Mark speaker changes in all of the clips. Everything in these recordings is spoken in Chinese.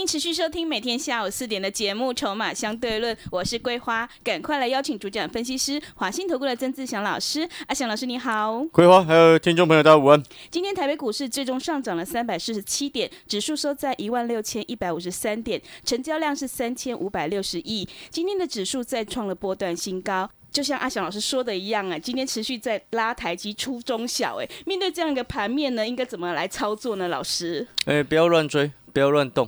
Speaker 1: 欢迎持续收听每天下午四点的节目《筹码相对论》，我是桂花，赶快来邀请主讲分析师华信投顾的曾志祥老师。阿祥老师你好，
Speaker 2: 桂花还有听众朋友大家午安。
Speaker 1: 今天台北股市最终上涨了三百四十七点，指数收在一万六千一百五十三点，成交量是三千五百六十亿。今天的指数再创了波段新高。就像阿翔老师说的一样啊，今天持续在拉台积出中小，哎，面对这样一个盘面呢，应该怎么来操作呢？老师，
Speaker 2: 哎，不要乱追，不要乱动。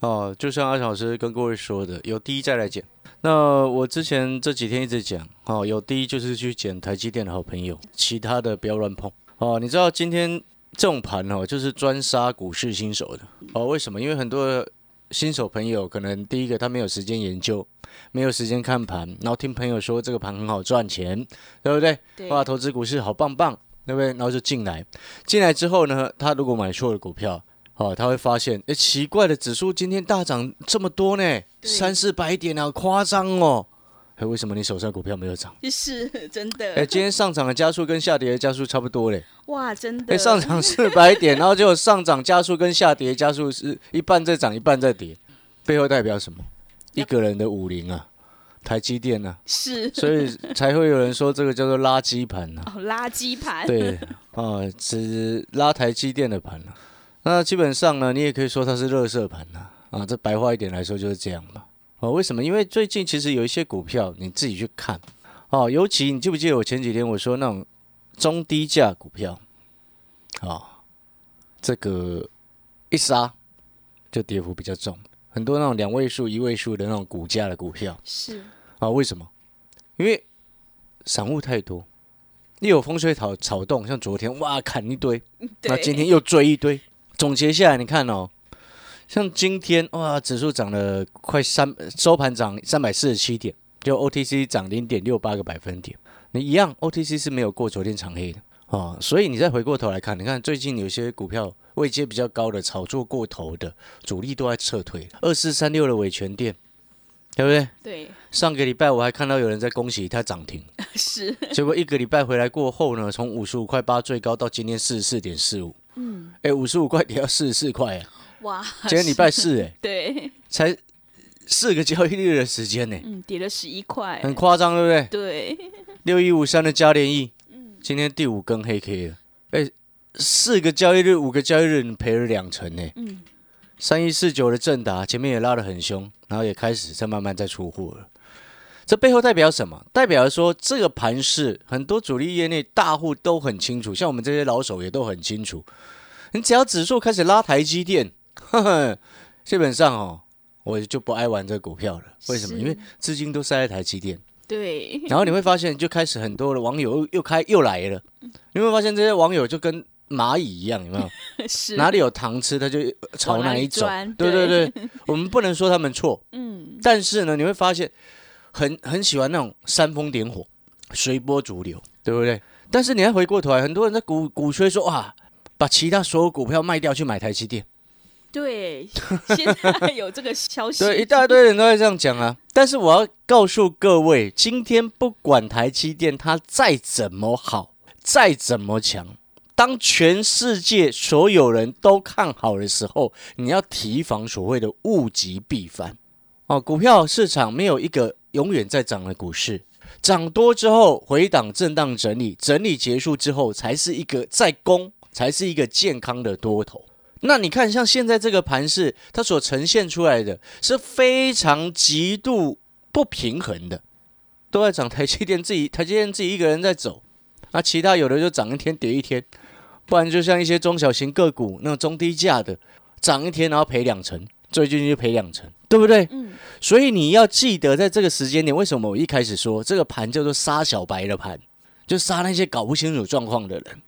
Speaker 2: 哦，就像阿小老师跟各位说的，有低再来捡。那我之前这几天一直讲，哦，有低就是去捡台积电的好朋友，其他的不要乱碰。哦，你知道今天这种盘哦，就是专杀股市新手的。哦，为什么？因为很多新手朋友可能第一个他没有时间研究，没有时间看盘，然后听朋友说这个盘很好赚钱，对不对？哇，投资股市好棒棒，对不对？然后就进来，进来之后呢，他如果买错了股票。哦，他会发现，哎，奇怪的指数今天大涨这么多呢，三四百点啊，夸张哦。哎，为什么你手上股票没有涨？
Speaker 1: 是真的。
Speaker 2: 哎，今天上涨的加速跟下跌的加速差不多嘞。
Speaker 1: 哇，真的。
Speaker 2: 哎，上涨四百点，然后结果上涨加速跟下跌加速是一半在涨，一半在跌，背后代表什么？一个人的武林啊，台积电啊。
Speaker 1: 是。
Speaker 2: 所以才会有人说这个叫做垃圾盘啊。
Speaker 1: 哦，垃圾盘。
Speaker 2: 对，啊，只拉台积电的盘啊。那基本上呢，你也可以说它是热色盘呐，啊，这白话一点来说就是这样嘛。哦，为什么？因为最近其实有一些股票，你自己去看，哦，尤其你记不记得我前几天我说那种中低价股票，啊，这个一杀就跌幅比较重，很多那种两位数、一位数的那种股价的股票
Speaker 1: 是
Speaker 2: 啊，为什么？因为散户太多。一有风吹草草动，像昨天哇砍一堆，那今天又追一堆。总结下来，你看哦，像今天哇，指数涨了快三，收盘涨三百四十七点，就 OTC 涨零点六八个百分点。你一样，OTC 是没有过昨天长黑的哦，所以你再回过头来看，你看最近有些股票位阶比较高的，炒作过头的主力都在撤退。二四三六的伟权店，对不对？
Speaker 1: 对。
Speaker 2: 上个礼拜我还看到有人在恭喜它涨停，
Speaker 1: 是。
Speaker 2: 结果一个礼拜回来过后呢，从五十五块八最高到今天四十四点四五。嗯，哎，五十五块跌到四十四块啊！哇，今天礼拜四哎，
Speaker 1: 对，
Speaker 2: 才四个交易日的时间呢，
Speaker 1: 嗯，跌了十一块，
Speaker 2: 很夸张，对不对？
Speaker 1: 对，
Speaker 2: 六一五三的嘉联益，嗯，今天第五根黑 K 了，哎，四个交易日，五个交易日，你赔了两成呢，嗯，三一四九的正达前面也拉得很凶，然后也开始在慢慢在出货了。这背后代表什么？代表说这个盘势，很多主力业内大户都很清楚，像我们这些老手也都很清楚。你只要指数开始拉台积电，基本上哦，我就不爱玩这个股票了。为什么？因为资金都塞在台积电。
Speaker 1: 对。
Speaker 2: 然后你会发现，就开始很多的网友又开又来了。你会发现这些网友就跟蚂蚁一样，有没有？
Speaker 1: 是。
Speaker 2: 哪里有糖吃，他就朝哪里走。对对对，我们不能说他们错。嗯。但是呢，你会发现。很很喜欢那种煽风点火、随波逐流，对不对？但是你还回过头来，很多人在鼓鼓吹说哇，把其他所有股票卖掉去买台积电。
Speaker 1: 对，现在有这个消息。
Speaker 2: 对，一大堆人都在这样讲啊。但是我要告诉各位，今天不管台积电它再怎么好、再怎么强，当全世界所有人都看好的时候，你要提防所谓的物极必反。哦，股票市场没有一个。永远在涨的股市，涨多之后回档震荡整理，整理结束之后才是一个在攻，才是一个健康的多头。那你看，像现在这个盘势，它所呈现出来的是非常极度不平衡的，都在涨台积电自己，台积电自己一个人在走，那其他有的就涨一天跌一天，不然就像一些中小型个股那种中低价的，涨一天然后赔两成。最近就赔两成，对不对？嗯。所以你要记得，在这个时间点，为什么我一开始说这个盘叫做杀小白的盘，就杀那些搞不清楚状况的人。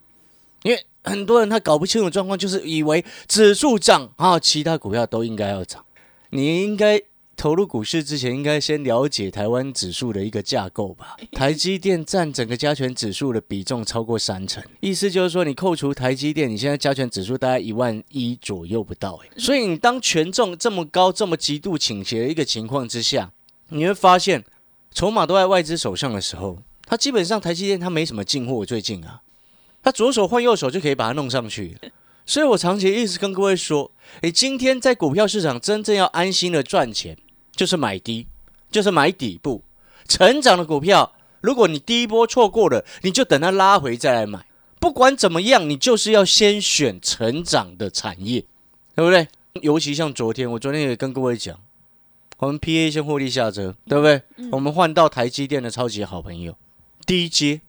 Speaker 2: 因为很多人他搞不清楚状况，就是以为指数涨啊，其他股票都应该要涨。你应该投入股市之前，应该先了解台湾指数的一个架构吧。台积电占整个加权指数的比重超过三成，意思就是说，你扣除台积电，你现在加权指数大概一万一左右不到。哎，所以你当权重这么高、这么极度倾斜的一个情况之下，你会发现筹码都在外资手上的时候，它基本上台积电它没什么进货，最近啊，它左手换右手就可以把它弄上去。所以我长期一直跟各位说，诶，今天在股票市场真正要安心的赚钱。就是买低，就是买底部成长的股票。如果你第一波错过了，你就等它拉回再来买。不管怎么样，你就是要先选成长的产业，对不对？尤其像昨天，我昨天也跟各位讲，我们 P A 先获利下车，对不对？我们换到台积电的超级好朋友 D J。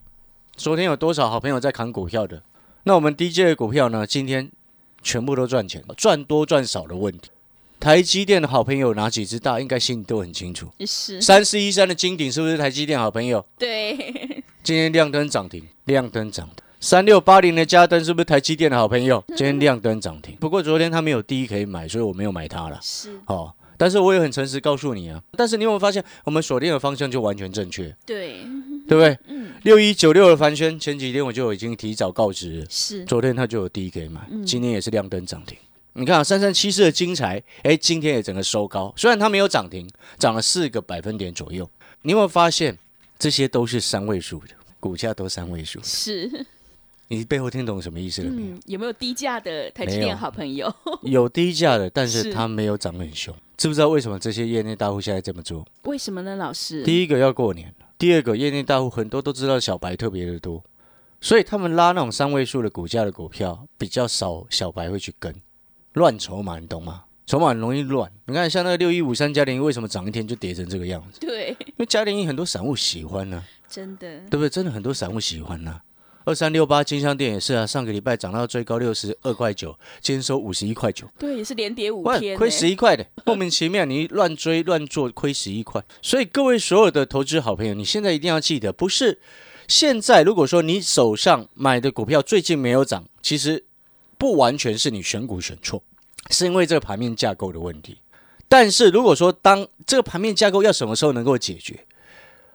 Speaker 2: 昨天有多少好朋友在扛股票的？那我们 D J 的股票呢？今天全部都赚钱，赚多赚少的问题。台积电的好朋友哪几只大？应该心里都很清楚。
Speaker 1: 是
Speaker 2: 三四一三的金鼎是不是台积电好朋友？
Speaker 1: 对，
Speaker 2: 今天亮灯涨停，亮灯涨停。三六八零的嘉登是不是台积电的好朋友？今天亮灯涨停。不过昨天他没有低可以买，所以我没有买它了。
Speaker 1: 是
Speaker 2: 哦，但是我也很诚实告诉你啊。但是你有没有发现，我们锁定的方向就完全正确？
Speaker 1: 对，
Speaker 2: 对不对？嗯。六一九六的凡轩，前几天我就已经提早告知，
Speaker 1: 是
Speaker 2: 昨天他就有低可以买，今天也是亮灯涨停。你看啊，三三七四的精彩，哎，今天也整个收高，虽然它没有涨停，涨了四个百分点左右。你有没有发现，这些都是三位数的股价，都三位数。
Speaker 1: 是，
Speaker 2: 你背后听懂什么意思了没有？
Speaker 1: 有没有低价的台积电好朋友？
Speaker 2: 有低价的，但是它没有涨很凶。知不知道为什么这些业内大户现在这么做？
Speaker 1: 为什么呢，老师？
Speaker 2: 第一个要过年，第二个业内大户很多都知道小白特别的多，所以他们拉那种三位数的股价的股票比较少，小白会去跟。乱筹码，你懂吗？筹码很容易乱。你看，像那个六一五三嘉联为什么涨一天就跌成这个样子？
Speaker 1: 对，
Speaker 2: 因为嘉联很多散户喜欢呢，
Speaker 1: 真的，
Speaker 2: 对不对？真的很多散户喜欢呢。二三六八金香店也是啊，上个礼拜涨到最高六十二块九，今天收五十一块九，
Speaker 1: 对，也是连跌五天，
Speaker 2: 亏十一块的，莫名其妙，你乱追乱做，亏十一块。所以各位所有的投资好朋友，你现在一定要记得，不是现在如果说你手上买的股票最近没有涨，其实。不完全是你选股选错，是因为这个盘面架构的问题。但是如果说当这个盘面架构要什么时候能够解决，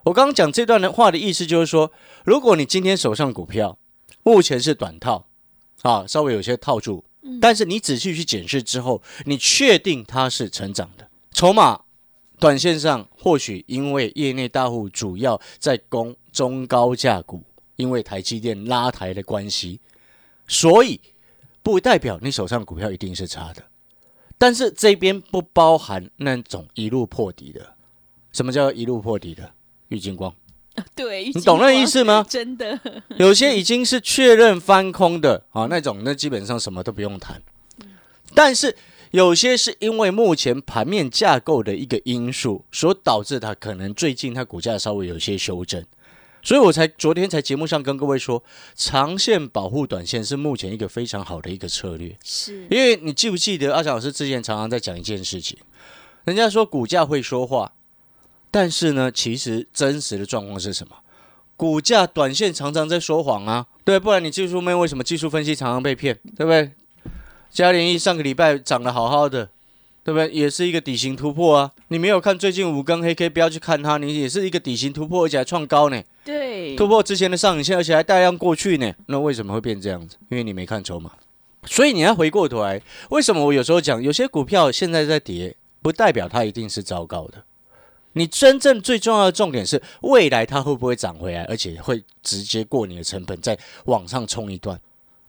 Speaker 2: 我刚刚讲这段的话的意思就是说，如果你今天手上股票目前是短套啊，稍微有些套住，但是你仔细去检视之后，你确定它是成长的，筹码短线上或许因为业内大户主要在攻中高价股，因为台积电拉抬的关系，所以。不代表你手上股票一定是差的，但是这边不包含那种一路破底的。什么叫一路破底的？郁金光，
Speaker 1: 对，
Speaker 2: 你懂那意思吗？
Speaker 1: 真的，
Speaker 2: 有些已经是确认翻空的啊，那种那基本上什么都不用谈。但是有些是因为目前盘面架构的一个因素，所导致它可能最近它股价稍微有些修正。所以我才昨天才节目上跟各位说，长线保护短线是目前一个非常好的一个策略。
Speaker 1: 是，
Speaker 2: 因为你记不记得阿强老师之前常常在讲一件事情，人家说股价会说话，但是呢，其实真实的状况是什么？股价短线常常在说谎啊，对，不然你技术面为什么技术分析常常被骗，对不对？嘉联益上个礼拜涨得好好的。对不对？也是一个底型突破啊！你没有看最近五根黑 K，不要去看它，你也是一个底型突破，而且还创高呢。
Speaker 1: 对，
Speaker 2: 突破之前的上影线，而且还带量过去呢。那为什么会变这样子？因为你没看筹码。所以你要回过头来，为什么我有时候讲，有些股票现在在跌，不代表它一定是糟糕的。你真正最重要的重点是，未来它会不会涨回来，而且会直接过你的成本，再往上冲一段。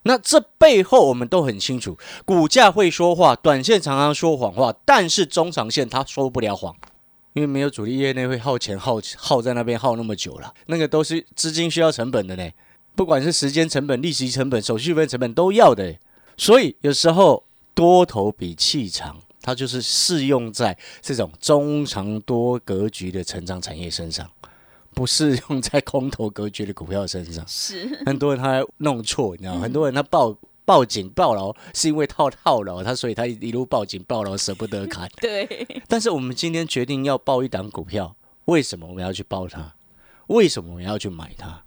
Speaker 2: 那这背后我们都很清楚，股价会说话，短线常常说谎话，但是中长线它说不了谎，因为没有主力业内会耗钱耗耗在那边耗那么久了，那个都是资金需要成本的呢，不管是时间成本、利息成本、手续费成本都要的，所以有时候多头比气长，它就是适用在这种中长多格局的成长产业身上。不适用在空头格局的股票身上，
Speaker 1: 是
Speaker 2: 很多人他弄错，你知道吗？很多人他报报警报牢，是因为套套牢，他所以他一路报警报牢，舍不得砍。
Speaker 1: 对。
Speaker 2: 但是我们今天决定要报一档股票，为什么我们要去报它？为什么我们要去买它？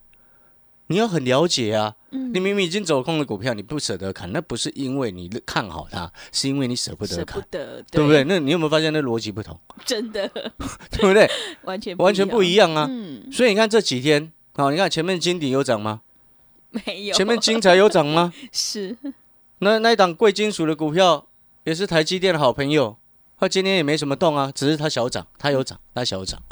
Speaker 2: 你要很了解啊。
Speaker 1: 嗯
Speaker 2: 你明明已经走空的股票，你不舍得砍，那不是因为你看好它，是因为你舍不得
Speaker 1: 舍不
Speaker 2: 砍，
Speaker 1: 得，
Speaker 2: 对不对？？那你有没有发现那逻辑不同，
Speaker 1: 真的
Speaker 2: 对不对？
Speaker 1: 完全
Speaker 2: 完全不一样啊。
Speaker 1: 嗯，
Speaker 2: 所以你看这几天，哦，你看前面金鼎有涨吗？
Speaker 1: 没有，
Speaker 2: 前面金才有涨吗？
Speaker 1: 是
Speaker 2: 那那一档贵金属的股票也是台积电的好朋友，它今天也没什么动啊，只是它小涨，它有涨，它小涨，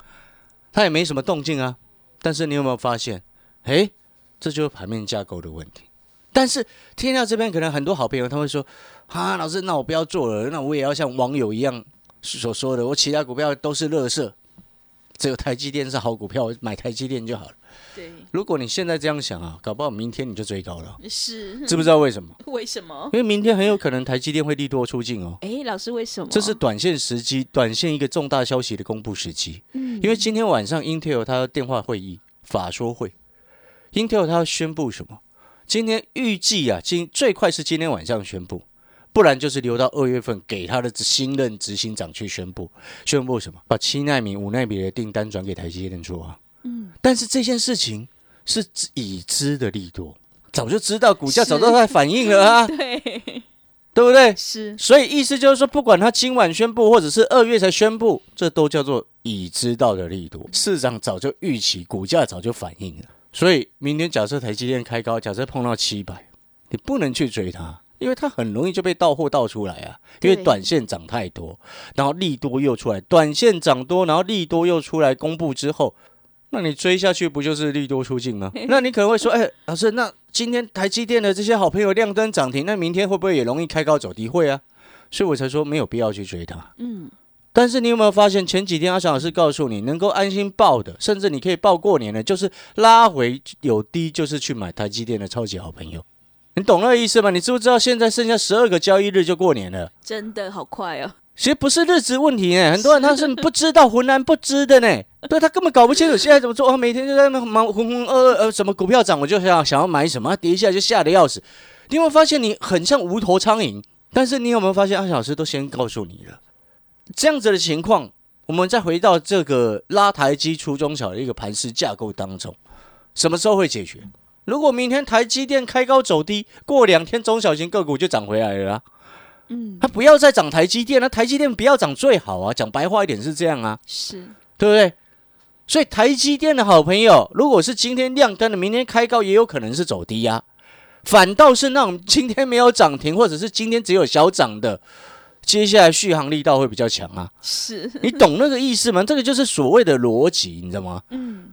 Speaker 2: 它也没什么动静啊。但是你有没有发现，诶，这就是盘面架构的问题。但是天下这边可能很多好朋友他会说，啊，老师，那我不要做了，那我也要像网友一样所说的，我其他股票都是垃圾，只有台积电是好股票，我买台积电就好了。
Speaker 1: 对，
Speaker 2: 如果你现在这样想啊，搞不好明天你就追高了，
Speaker 1: 是
Speaker 2: 知不知道为什么？
Speaker 1: 为什么？
Speaker 2: 因为明天很有可能台积电会利多出尽哦。
Speaker 1: 哎，老师为什么？
Speaker 2: 这是短线时机，短线一个重大消息的公布时机。
Speaker 1: 嗯
Speaker 2: 因为今天晚上 Intel 它要电话会议法说会，Intel 它要宣布什么？今天预计啊，今最快是今天晚上宣布，不然就是留到二月份给他的新任执行长去宣布。宣布什么？把七纳米、五纳米的订单转给台积电做啊。
Speaker 1: 嗯，
Speaker 2: 但是这件事情是已知的利多，早就知道，股价早就在反应了啊，
Speaker 1: 对，
Speaker 2: 对不对？
Speaker 1: 是
Speaker 2: 所以意思就是说，不管他今晚宣布，或者是二月才宣布，这都叫做已知道的力度。市场早就预期，股价早就反应了。所以明天假设台积电开高，假设碰到七百，你不能去追它，因为它很容易就被倒货倒出来啊。因为短线涨太多，然后利多又出来，短线涨多，然后利多又出来公布之后，那你追下去不就是利多出尽吗？那你可能会说，哎、老师，那今天台积电的这些好朋友亮灯涨停，那明天会不会也容易开高走低？会啊，所以我才说没有必要去追它。
Speaker 1: 嗯，
Speaker 2: 但是你有没有发现，前几天阿翔老师告诉你，能够安心报的，甚至你可以报过年的，就是拉回有低，就是去买台积电的超级好朋友。你懂那个意思吗？你知不知道现在剩下十二个交易日就过年了？
Speaker 1: 真的好快哦。
Speaker 2: 其实不是日子问题呢，很多人他是不知道浑然不知的呢，对他根本搞不清楚现在怎么做，啊，每天就在那忙浑浑噩噩，呃，什么股票涨我就想想要买什么，跌下来就吓得要死。你有没有发现你很像无头苍蝇？但是你有没有发现阿翔老师都先告诉你了，这样子的情况，我们再回到这个拉抬基初中小的一个盘势架构当中，什么时候会解决？如果明天台积电开高走低，过两天中小型个股就涨回来了啦。
Speaker 1: 嗯，
Speaker 2: 它不要再涨台积电，那台积电不要涨最好啊。讲白话一点是这样啊，
Speaker 1: 是
Speaker 2: 对不对？所以台积电的好朋友，如果是今天亮灯的，明天开高也有可能是走低啊。反倒是那种今天没有涨停，或者是今天只有小涨的，接下来续航力道会比较强啊。
Speaker 1: 是，
Speaker 2: 你懂那个意思吗？这个就是所谓的逻辑，你知道吗？
Speaker 1: 嗯，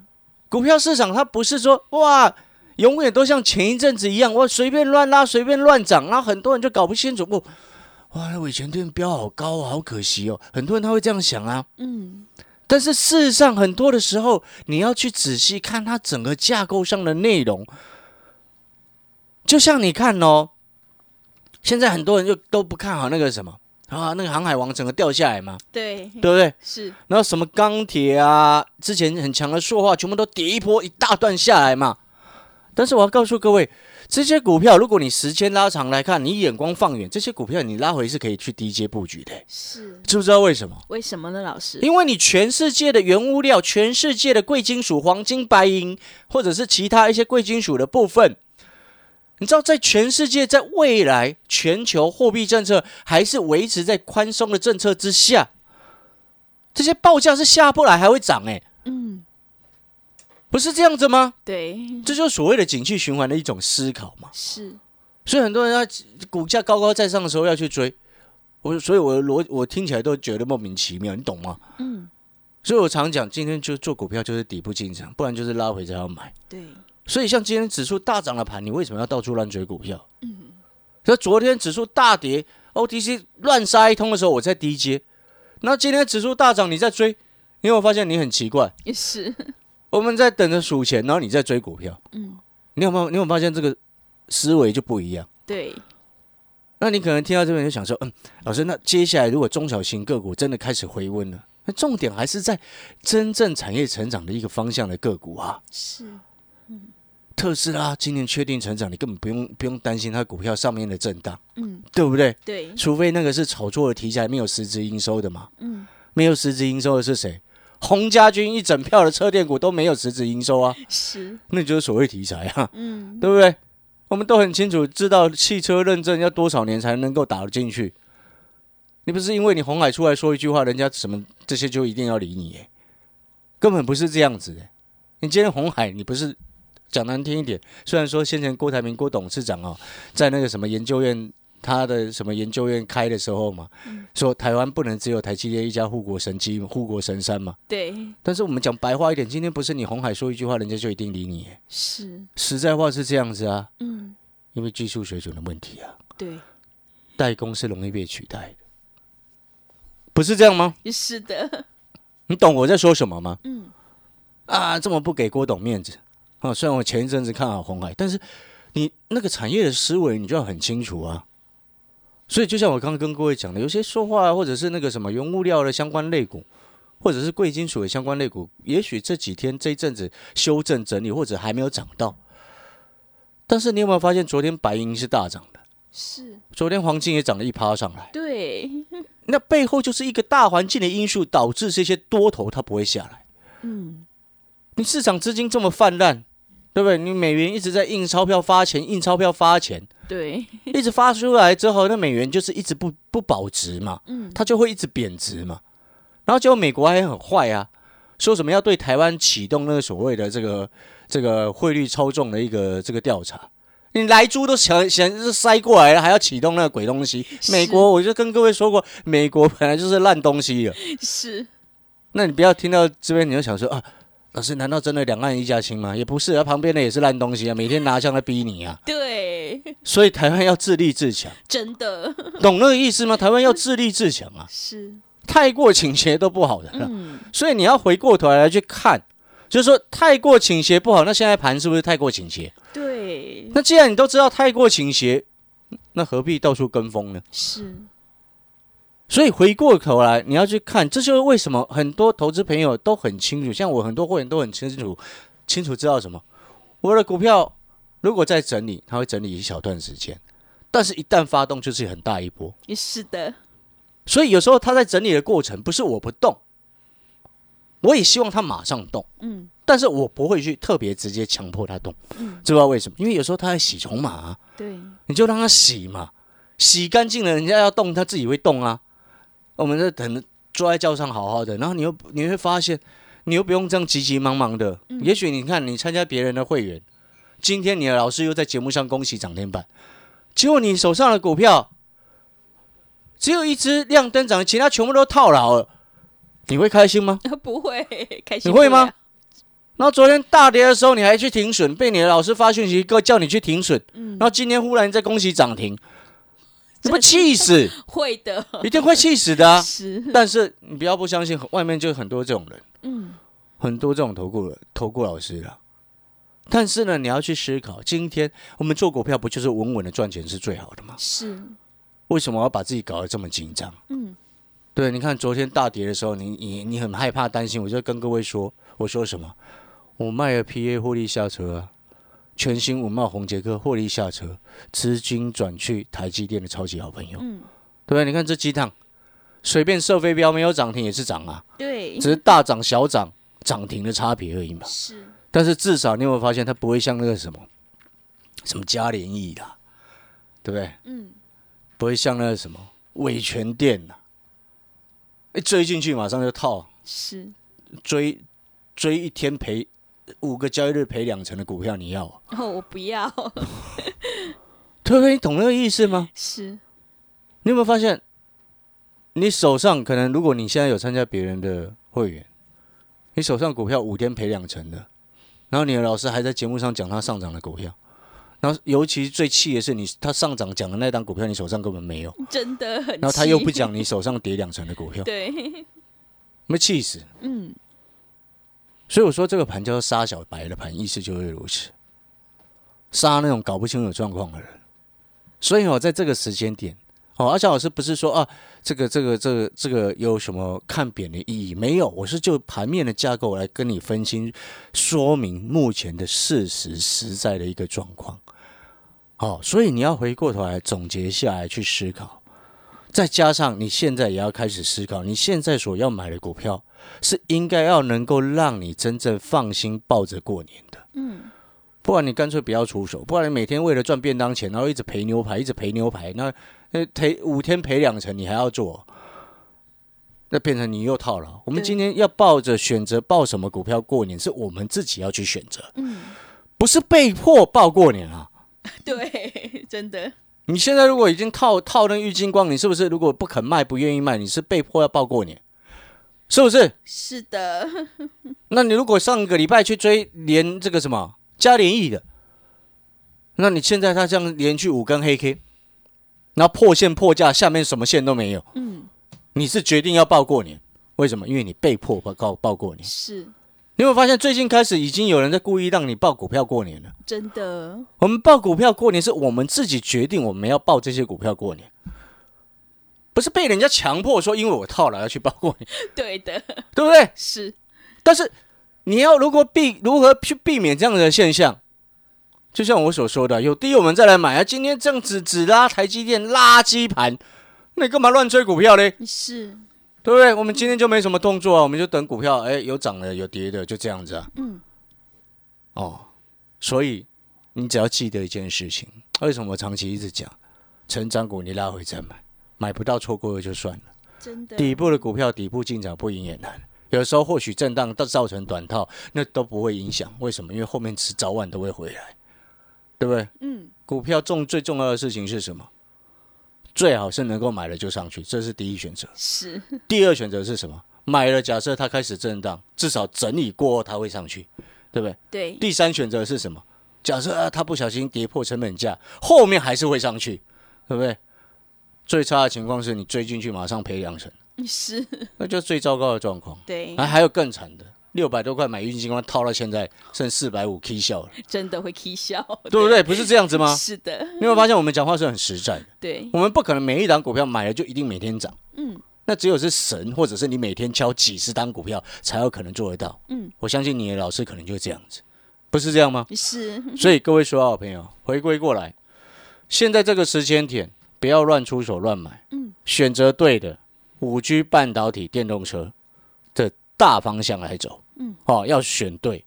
Speaker 2: 股票市场它不是说哇，永远都像前一阵子一样，我随便乱拉，随便乱涨，然后很多人就搞不清楚，不，哇，我以前对标好高啊，好可惜哦。很多人他会这样想啊，
Speaker 1: 嗯，
Speaker 2: 但是事实上很多的时候，你要去仔细看它整个架构上的内容。就像你看哦，现在很多人就都不看好那个什么啊，那个航海王整个掉下来嘛，
Speaker 1: 对，
Speaker 2: 对不对？
Speaker 1: 是，
Speaker 2: 然后什么钢铁啊，之前很强的塑化，全部都跌一波一大段下来嘛。但是我要告诉各位，这些股票，如果你时间拉长来看，你眼光放远，这些股票你拉回是可以去低阶布局的。
Speaker 1: 是，
Speaker 2: 知不知道为什么？
Speaker 1: 为什么呢，老师？
Speaker 2: 因为你全世界的原物料，全世界的贵金属、黄金、白银，或者是其他一些贵金属的部分，你知道，在全世界，在未来全球货币政策还是维持在宽松的政策之下，这些报价是下不来，还会涨哎、
Speaker 1: 嗯，
Speaker 2: 不是这样子吗？
Speaker 1: 对，
Speaker 2: 这就是所谓的景气循环的一种思考嘛。
Speaker 1: 是，
Speaker 2: 所以很多人要股价高高在上的时候要去追，我所以我的逻我听起来都觉得莫名其妙，你懂吗？
Speaker 1: 嗯，
Speaker 2: 所以我常讲，今天就做股票就是底部进场，不然就是拉回才要买。
Speaker 1: 对，
Speaker 2: 所以像今天指数大涨的盘，你为什么要到处乱追股票？嗯，所以昨天指数大跌，OTC 乱杀一通的时候，我在低接。那今天指数大涨，你在追，你有没有发现你很奇怪？
Speaker 1: 也是，
Speaker 2: 我们在等着数钱，然后你在追股票，
Speaker 1: 嗯，
Speaker 2: 你有没有你有没有发现这个思维就不一样？
Speaker 1: 对，
Speaker 2: 那你可能听到这边就想说，嗯，老师，那接下来如果中小型个股真的开始回温了，那重点还是在真正产业成长的一个方向的个股啊。
Speaker 1: 是，
Speaker 2: 特斯拉今年确定成长，你根本不用不用担心它股票上面的震荡，
Speaker 1: 嗯，
Speaker 2: 对不对？
Speaker 1: 对，
Speaker 2: 除非那个是炒作的题材，没有实质营收的嘛。
Speaker 1: 嗯，
Speaker 2: 没有实质营收的是谁？洪家军一整票的车电股都没有实质营收啊，
Speaker 1: 是，
Speaker 2: 那就是所谓题材啊，
Speaker 1: 嗯，
Speaker 2: 对不对？我们都很清楚知道汽车认证要多少年才能够打得进去。你不是因为你红海出来说一句话，人家什么这些就一定要理你？哎，根本不是这样子的。你今天红海，你不是讲难听一点，虽然说先前郭台铭郭董事长哦，在那个什么研究院。他的什么研究院开的时候嘛，说台湾不能只有台积电一家护国神机、护国神山嘛。
Speaker 1: 对，
Speaker 2: 但是我们讲白话一点，今天不是你红海说一句话，人家就一定理你。
Speaker 1: 是，
Speaker 2: 实在话是这样子啊。
Speaker 1: 嗯，
Speaker 2: 因为技术水准的问题啊。
Speaker 1: 对，
Speaker 2: 代工是容易被取代的，不是这样吗？
Speaker 1: 是的。
Speaker 2: 你懂我在说什么吗？
Speaker 1: 嗯。
Speaker 2: 啊，这么不给郭董面子啊！虽然我前一阵子看好红海，但是你那个产业的思维，你就要很清楚啊。所以，就像我刚刚跟各位讲的，有些说话或者是那个什么原物料的相关类股，或者是贵金属的相关类股，也许这几天这一阵子修正整理，或者还没有涨到。但是你有没有发现，昨天白银是大涨的？
Speaker 1: 是。
Speaker 2: 昨天黄金也涨了一趴上来。
Speaker 1: 对。
Speaker 2: 那背后就是一个大环境的因素，导致这些多头它不会下来。嗯。你市场资金这么泛滥。对不对？你美元一直在印钞票发钱，印钞票发钱，
Speaker 1: 对，
Speaker 2: 一直发出来之后，那美元就是一直不不保值嘛，嗯，它就会一直贬值嘛。然后结果美国还很坏啊，说什么要对台湾启动那个所谓的这个这个汇率操纵的一个这个调查，你来猪都想想是塞过来了，还要启动那个鬼东西？美国我就跟各位说过，美国本来就是烂东西了，
Speaker 1: 是。
Speaker 2: 那你不要听到这边你就想说啊。老师，难道真的两岸一家亲吗？也不是，啊，旁边的也是烂东西啊，每天拿枪来逼你啊。
Speaker 1: 对，
Speaker 2: 所以台湾要自立自强，
Speaker 1: 真的
Speaker 2: 懂那个意思吗？台湾要自立自强啊，
Speaker 1: 是
Speaker 2: 太过倾斜都不好的。嗯，所以你要回过头来去看，就是说太过倾斜不好。那现在盘是不是太过倾斜？
Speaker 1: 对。
Speaker 2: 那既然你都知道太过倾斜，那何必到处跟风呢？
Speaker 1: 是。
Speaker 2: 所以回过头来，你要去看，这就是为什么很多投资朋友都很清楚，像我很多会员都很清楚，清楚知道什么。我的股票如果在整理，它会整理一小段时间，但是一旦发动，就是很大一波。
Speaker 1: 是的。
Speaker 2: 所以有时候它在整理的过程，不是我不动，我也希望它马上动。嗯。但是我不会去特别直接强迫它动。嗯。知道为什么？因为有时候它在洗筹码。
Speaker 1: 对。
Speaker 2: 你就让它洗嘛，洗干净了，人家要动，它自己会动啊。我们在等，坐在轿上好好的，然后你又你会发现，你又不用这样急急忙忙的。也许你看你参加别人的会员，今天你的老师又在节目上恭喜涨停板，结果你手上的股票只有一只亮灯涨，其他全部都套牢了，你会开心吗？
Speaker 1: 不会开心。
Speaker 2: 你会吗？然后昨天大跌的时候你还去停损，被你的老师发讯息，哥叫你去停损。然后今天忽然在恭喜涨停。你不气死？
Speaker 1: 会的，
Speaker 2: 一定会气死的啊！
Speaker 1: 是，
Speaker 2: 但是你不要不相信，外面就很多这种人，嗯，很多这种投顾投顾老师了。但是呢，你要去思考，今天我们做股票不就是稳稳的赚钱是最好的吗？
Speaker 1: 是。
Speaker 2: 为什么要把自己搞得这么紧张？嗯，对，你看昨天大跌的时候，你你你很害怕担心，我就跟各位说，我说什么？我卖了 PA 获利下车啊。全新五茂红杰克获利下车，资金转去台积电的超级好朋友，嗯，对不对？你看这鸡汤，随便射飞镖没有涨停也是涨啊，
Speaker 1: 对，
Speaker 2: 只是大涨小涨涨停的差别而已嘛。
Speaker 1: 是，
Speaker 2: 但是至少你有没有发现，它不会像那个什么什么嘉联益的，对不对？嗯，不会像那个什么伟全电呐，一追进去马上就套，
Speaker 1: 是，
Speaker 2: 追追一天赔。五个交易日赔两成的股票，你要？
Speaker 1: 哦，我不要。
Speaker 2: 特别，你懂那个意思吗？
Speaker 1: 是。
Speaker 2: 你有没有发现，你手上可能，如果你现在有参加别人的会员，你手上股票五天赔两成的，然后你的老师还在节目上讲他上涨的股票，然后尤其最气的是，你他上涨讲的那档股票，你手上根本没有，
Speaker 1: 真的很。然
Speaker 2: 后他又不讲你手上跌两成的股票，
Speaker 1: 对，
Speaker 2: 没气死。嗯。所以我说这个盘叫做杀小白的盘，意思就是如此，杀那种搞不清楚状况的人。所以哦，在这个时间点，哦，阿强老师不是说啊，这个这个这个这个有什么看扁的意义？没有，我是就盘面的架构来跟你分析，说明目前的事实实在的一个状况。好，所以你要回过头来总结下来去思考。再加上你现在也要开始思考，你现在所要买的股票是应该要能够让你真正放心抱着过年的。
Speaker 1: 嗯，
Speaker 2: 不然你干脆不要出手，不然你每天为了赚便当钱，然后一直赔牛排，一直赔牛排，那那赔五天赔两成，你还要做，那变成你又套牢。我们今天要抱着选择抱什么股票过年，是我们自己要去选择，
Speaker 1: 嗯，
Speaker 2: 不是被迫报过年啊。
Speaker 1: 对，真的
Speaker 2: 你现在如果已经套套那郁金光，你是不是如果不肯卖、不愿意卖，你是被迫要报过年，是不是？
Speaker 1: 是的，
Speaker 2: 那你如果上个礼拜去追连这个什么加连益的，那你现在他这样连续五根黑 K，然后破线破价，下面什么线都没有，
Speaker 1: 嗯，
Speaker 2: 你是决定要报过年？为什么？因为你被迫报报报过年。
Speaker 1: 是
Speaker 2: 你有没有发现最近开始已经有人在故意让你报股票过年了？
Speaker 1: 真的，
Speaker 2: 我们报股票过年是我们自己决定我们要报这些股票过年，不是被人家强迫说因为我套了要去包过你，
Speaker 1: 对的，
Speaker 2: 对不对？
Speaker 1: 是
Speaker 2: 但是你要如果避如何去避免这样的现象？就像我所说的，有低我们再来买啊。今天这样子只拉台积电垃圾盘，那你干嘛乱追股票嘞？
Speaker 1: 是，
Speaker 2: 对不对？我们今天就没什么动作啊，我们就等股票，哎，有涨的有跌的，就这样子啊。
Speaker 1: 嗯，
Speaker 2: 哦，所以你只要记得一件事情，为什么我长期一直讲，成长股你拉回再买，买不到错过了就算了。
Speaker 1: 真的，
Speaker 2: 底部的股票底部进场不赢也难，有时候或许震荡到造成短套，那都不会影响。为什么？因为后面迟早晚都会回来，对不对？
Speaker 1: 嗯，
Speaker 2: 股票重最重要的事情是什么？最好是能够买了就上去，这是第一选择。
Speaker 1: 是，
Speaker 2: 第二选择是什么？买了，假设它开始震荡，至少整理过后它会上去，对不对？
Speaker 1: 对，
Speaker 2: 第三选择是什么？假设啊，它不小心跌破成本价，后面还是会上去，对不对？最差的情况是你追进去马上赔两成，
Speaker 1: 是，
Speaker 2: 那就最糟糕的状况。
Speaker 1: 对，
Speaker 2: 啊还有更惨的，六百多块买郁金光套到现在剩四百五，K 笑了，
Speaker 1: 真的会 k 笑，
Speaker 2: 对不对？不是这样子吗？
Speaker 1: 是的，
Speaker 2: 你有没有发现我们讲话是很实在的？
Speaker 1: 对，
Speaker 2: 我们不可能每一档股票买了就一定每天涨，
Speaker 1: 嗯，
Speaker 2: 那只有是神或者是你每天敲几十单股票才有可能做得到。
Speaker 1: 嗯，
Speaker 2: 我相信你的老师可能就是这样子，不是这样吗？
Speaker 1: 是，
Speaker 2: 所以各位说好朋友，回归过来，现在这个时间点，不要乱出手乱买，
Speaker 1: 嗯，
Speaker 2: 选择对的五 G 半导体电动车的大方向来走，
Speaker 1: 嗯，
Speaker 2: 好、要选对，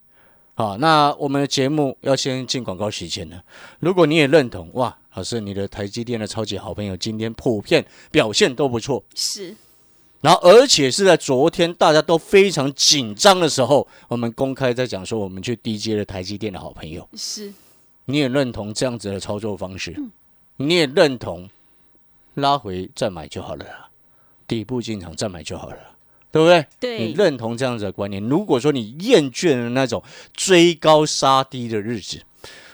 Speaker 2: 好、那我们的节目要先进广告时间了。如果你也认同，哇，老师，你的台积电的超级好朋友今天普遍表现都不错，
Speaker 1: 是，
Speaker 2: 然后而且是在昨天大家都非常紧张的时候，我们公开在讲说我们去 DJ 的台积电的好朋友。
Speaker 1: 是，
Speaker 2: 你也认同这样子的操作方式，你也认同拉回再买就好了啦，底部进场再买就好了，对不对？
Speaker 1: 对你，
Speaker 2: 认同这样子的观念。如果说你厌倦了那种追高杀低的日子，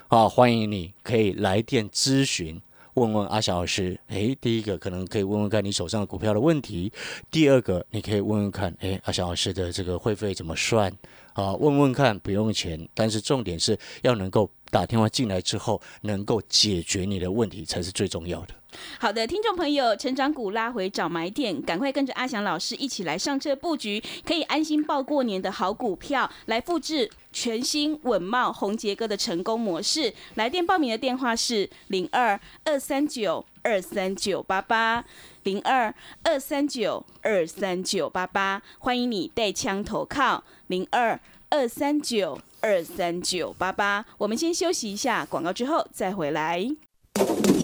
Speaker 2: 啊，欢迎你可以来电咨询。问问阿翔老师，诶，第一个可能可以问问看你手上的股票的问题，第二个你可以问问看，诶，阿翔老师的这个会费怎么算啊？问问看，不用钱，但是重点是要能够打电话进来之后，能够解决你的问题才是最重要的。
Speaker 1: 好的，听众朋友，成长股拉回找买点，赶快跟着阿翔老师一起来上车布局，可以安心报过年的好股票，来复制全新稳茂红杰哥的成功模式。来电报名的电话是零二二三九二三九八八零二二三九二三九八八，欢迎你带枪投靠零二二三九二三九八八。我们先休息一下广告，之后再回来。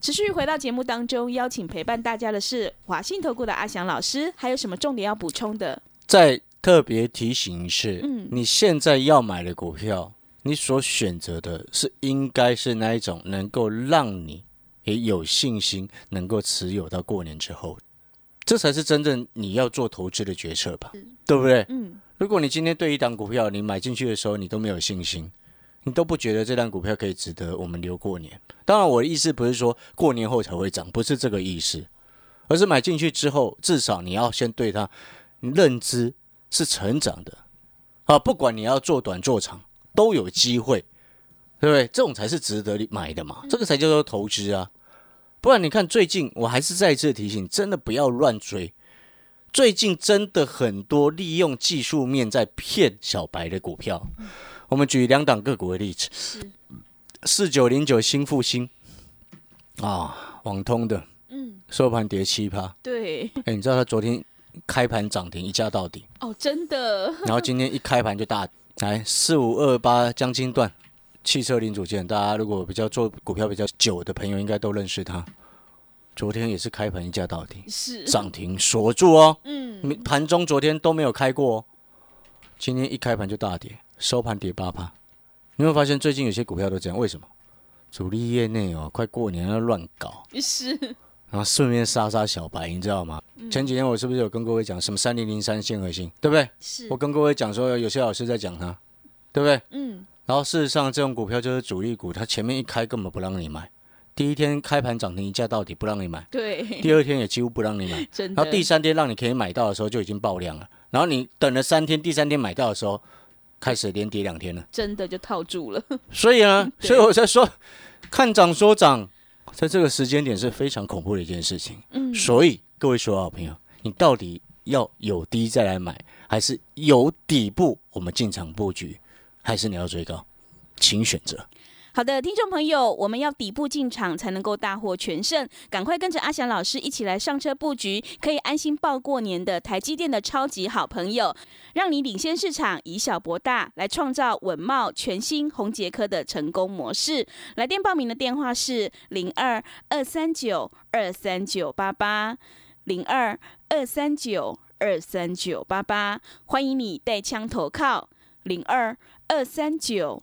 Speaker 1: 持续回到节目当中，邀请陪伴大家的是华信投顾的阿翔老师，还有什么重点要补充的？
Speaker 2: 再特别提醒一次，
Speaker 1: 嗯
Speaker 2: 你现在要买的股票，你所选择的是应该是那一种能够让你也有信心能够持有到过年之后，这才是真正你要做投资的决策吧，对不对？
Speaker 1: 嗯，
Speaker 2: 如果你今天对一档股票，你买进去的时候你都没有信心，你都不觉得这档股票可以值得我们留过年。当然，我的意思不是说过年后才会涨，不是这个意思，而是买进去之后，至少你要先对它认知是成长的啊，不管你要做短做长，都有机会，对不对？这种才是值得买的嘛，这个才叫做投资啊。不然你看最近，我还是再一次提醒，真的不要乱追。最近真的很多利用技术面在骗小白的股票。我们举两档个股的例子，四九零九新复兴。啊，网通的，
Speaker 1: 嗯，
Speaker 2: 收盘跌七趴。
Speaker 1: 对，
Speaker 2: 哎，你知道它昨天开盘涨停一价到底，
Speaker 1: 哦，真的，
Speaker 2: 然后今天一开盘就大来四五二八江金段汽车零组件，大家如果比较做股票比较久的朋友，应该都认识它。昨天也是开盘一价到底，
Speaker 1: 是。
Speaker 2: 涨停锁住哦。
Speaker 1: 嗯，
Speaker 2: 盘中昨天都没有开过、哦，今天一开盘就大跌，收盘跌八趴。你会发现最近有些股票都这样，为什么？主力业内哦，快过年要乱搞，
Speaker 1: 是，
Speaker 2: 然后顺便杀杀小白，你知道吗？前几天我是不是有跟各位讲什么三零零三线核心，对不对？
Speaker 1: 是。
Speaker 2: 我，跟各位讲说，有些老师在讲它，对不对？
Speaker 1: 嗯，
Speaker 2: 然后事实上，这种股票就是主力股，它前面一开根本不让你买，第一天开盘涨停一价到底不让你买，
Speaker 1: 对，
Speaker 2: 第二天也几乎不让你买，然后第三天让你可以买到的时候就已经爆量了，然后你等了三天，第三天买到的时候，开始连跌两天了。
Speaker 1: 真的就套住了，
Speaker 2: 所以 呢，所以我在说，看涨说涨，在这个时间点是非常恐怖的一件事情。
Speaker 1: 嗯，
Speaker 2: 所以各位所有好朋友，你到底要有低再来买，还是有底部我们进场布局，还是你要追高？请选择。
Speaker 1: 好的，听众朋友，我们要底部进场才能够大获全胜，赶快跟着阿翔老师一起来上车布局，可以安心报过年的台积电的超级好朋友，让你领先市场，以小博大，来创造稳茂全新红杰科的成功模式。来电报名的电话是零二二三九二三九八八零二二三九二三九八八，欢迎你带枪投靠零二二三九。